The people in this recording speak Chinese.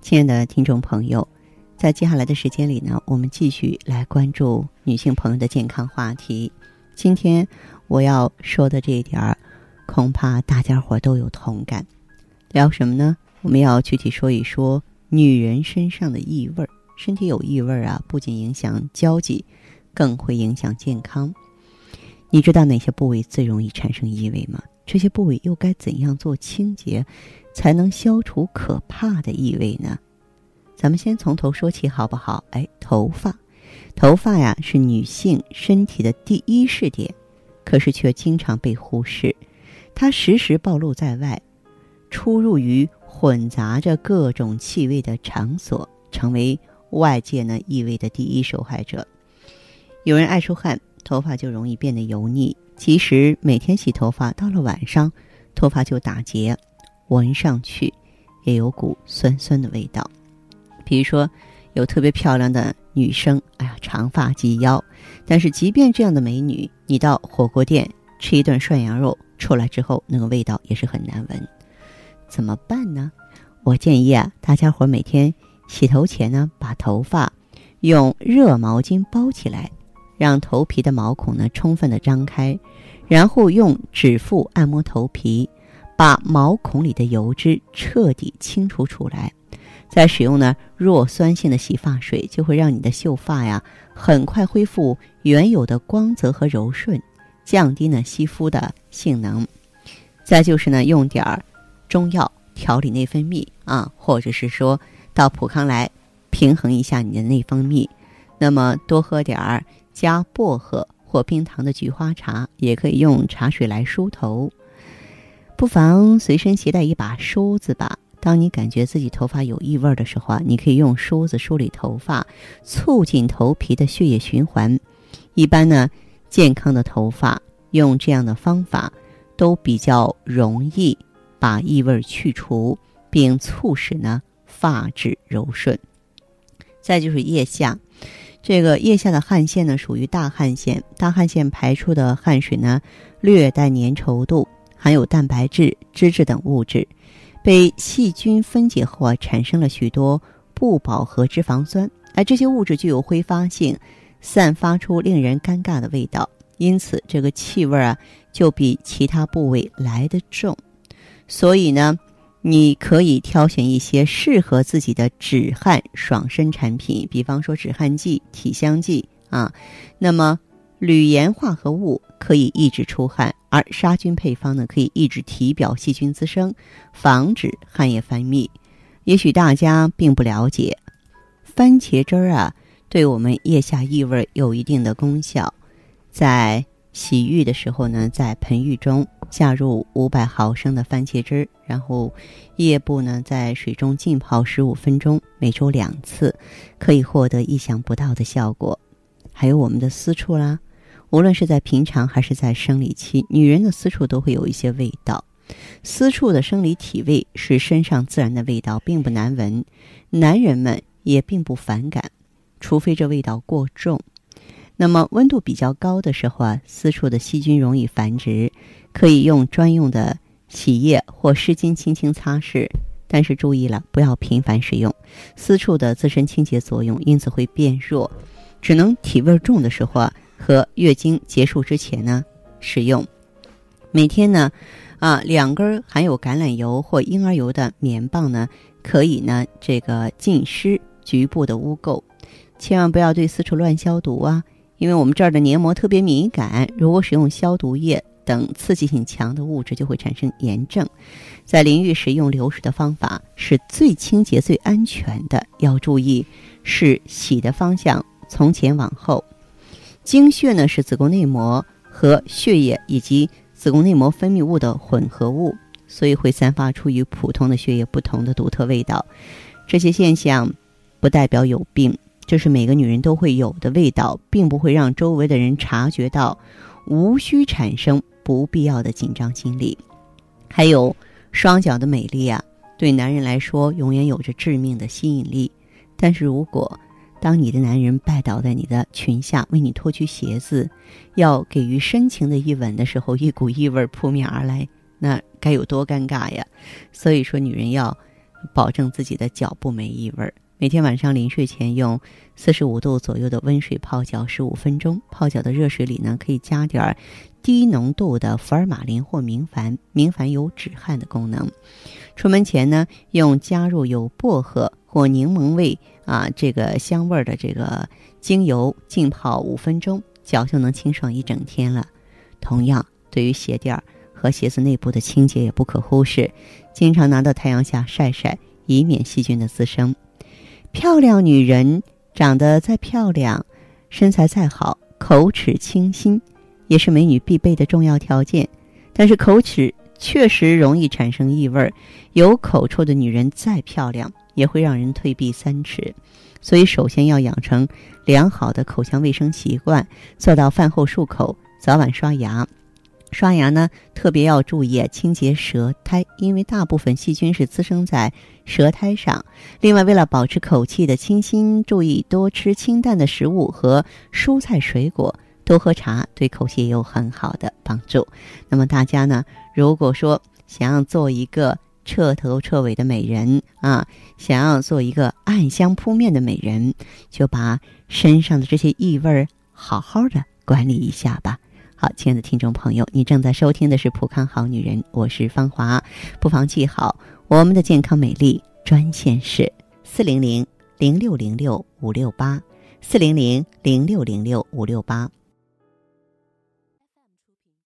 亲爱的听众朋友，在接下来的时间里呢，我们继续来关注女性朋友的健康话题。今天我要说的这一点儿，恐怕大家伙都有同感。聊什么呢？我们要具体说一说女人身上的异味儿。身体有异味儿啊，不仅影响交际，更会影响健康。你知道哪些部位最容易产生异味吗？这些部位又该怎样做清洁？才能消除可怕的异味呢？咱们先从头说起好不好？哎，头发，头发呀是女性身体的第一试点，可是却经常被忽视。它时时暴露在外，出入于混杂着各种气味的场所，成为外界呢异味的第一受害者。有人爱出汗，头发就容易变得油腻；即使每天洗头发，到了晚上，头发就打结。闻上去也有股酸酸的味道，比如说有特别漂亮的女生，哎呀，长发及腰，但是即便这样的美女，你到火锅店吃一顿涮羊肉出来之后，那个味道也是很难闻，怎么办呢？我建议啊，大家伙每天洗头前呢，把头发用热毛巾包起来，让头皮的毛孔呢充分的张开，然后用指腹按摩头皮。把毛孔里的油脂彻底清除出来，再使用呢弱酸性的洗发水，就会让你的秀发呀很快恢复原有的光泽和柔顺，降低呢吸附的性能。再就是呢用点儿中药调理内分泌啊，或者是说到普康来平衡一下你的内分泌。那么多喝点儿加薄荷或冰糖的菊花茶，也可以用茶水来梳头。不妨随身携带一把梳子吧。当你感觉自己头发有异味的时候啊，你可以用梳子梳理头发，促进头皮的血液循环。一般呢，健康的头发用这样的方法都比较容易把异味去除，并促使呢发质柔顺。再就是腋下，这个腋下的汗腺呢属于大汗腺，大汗腺排出的汗水呢略带粘稠度。含有蛋白质、脂质等物质，被细菌分解后啊，产生了许多不饱和脂肪酸。而这些物质具有挥发性，散发出令人尴尬的味道，因此这个气味啊，就比其他部位来得重。所以呢，你可以挑选一些适合自己的止汗爽身产品，比方说止汗剂、体香剂啊。那么，铝盐化合物可以抑制出汗。而杀菌配方呢，可以抑制体表细菌滋生，防止汗液分泌。也许大家并不了解，番茄汁儿啊，对我们腋下异味有一定的功效。在洗浴的时候呢，在盆浴中加入五百毫升的番茄汁，然后腋部呢在水中浸泡十五分钟，每周两次，可以获得意想不到的效果。还有我们的私处啦。无论是在平常还是在生理期，女人的私处都会有一些味道。私处的生理体味是身上自然的味道，并不难闻，男人们也并不反感，除非这味道过重。那么温度比较高的时候啊，私处的细菌容易繁殖，可以用专用的洗液或湿巾轻轻擦拭，但是注意了，不要频繁使用。私处的自身清洁作用因此会变弱，只能体味重的时候啊。和月经结束之前呢，使用。每天呢，啊，两根含有橄榄油或婴儿油的棉棒呢，可以呢，这个浸湿局部的污垢。千万不要对私处乱消毒啊，因为我们这儿的黏膜特别敏感，如果使用消毒液等刺激性强的物质，就会产生炎症。在淋浴时用流水的方法是最清洁、最安全的。要注意是洗的方向从前往后。经血呢是子宫内膜和血液以及子宫内膜分泌物的混合物，所以会散发出与普通的血液不同的独特味道。这些现象不代表有病，这是每个女人都会有的味道，并不会让周围的人察觉到，无需产生不必要的紧张心理。还有双脚的美丽啊，对男人来说永远有着致命的吸引力。但是如果当你的男人拜倒在你的裙下，为你脱去鞋子，要给予深情的一吻的时候，一股异味扑面而来，那该有多尴尬呀！所以说，女人要保证自己的脚不没异味。每天晚上临睡前用四十五度左右的温水泡脚十五分钟，泡脚的热水里呢可以加点儿低浓度的福尔马林或明矾，明矾有止汗的功能。出门前呢，用加入有薄荷或柠檬味啊这个香味的这个精油浸泡五分钟，脚就能清爽一整天了。同样，对于鞋垫儿和鞋子内部的清洁也不可忽视，经常拿到太阳下晒晒，以免细菌的滋生。漂亮女人长得再漂亮，身材再好，口齿清新也是美女必备的重要条件。但是口齿。确实容易产生异味儿，有口臭的女人再漂亮也会让人退避三尺。所以，首先要养成良好的口腔卫生习惯，做到饭后漱口、早晚刷牙。刷牙呢，特别要注意清洁舌苔，因为大部分细菌是滋生在舌苔上。另外，为了保持口气的清新，注意多吃清淡的食物和蔬菜水果。多喝茶对口气也有很好的帮助。那么大家呢，如果说想要做一个彻头彻尾的美人啊，想要做一个暗香扑面的美人，就把身上的这些异味好好的管理一下吧。好，亲爱的听众朋友，你正在收听的是《普康好女人》，我是芳华，不妨记好我们的健康美丽专线是四零零零六零六五六八四零零零六零六五六八。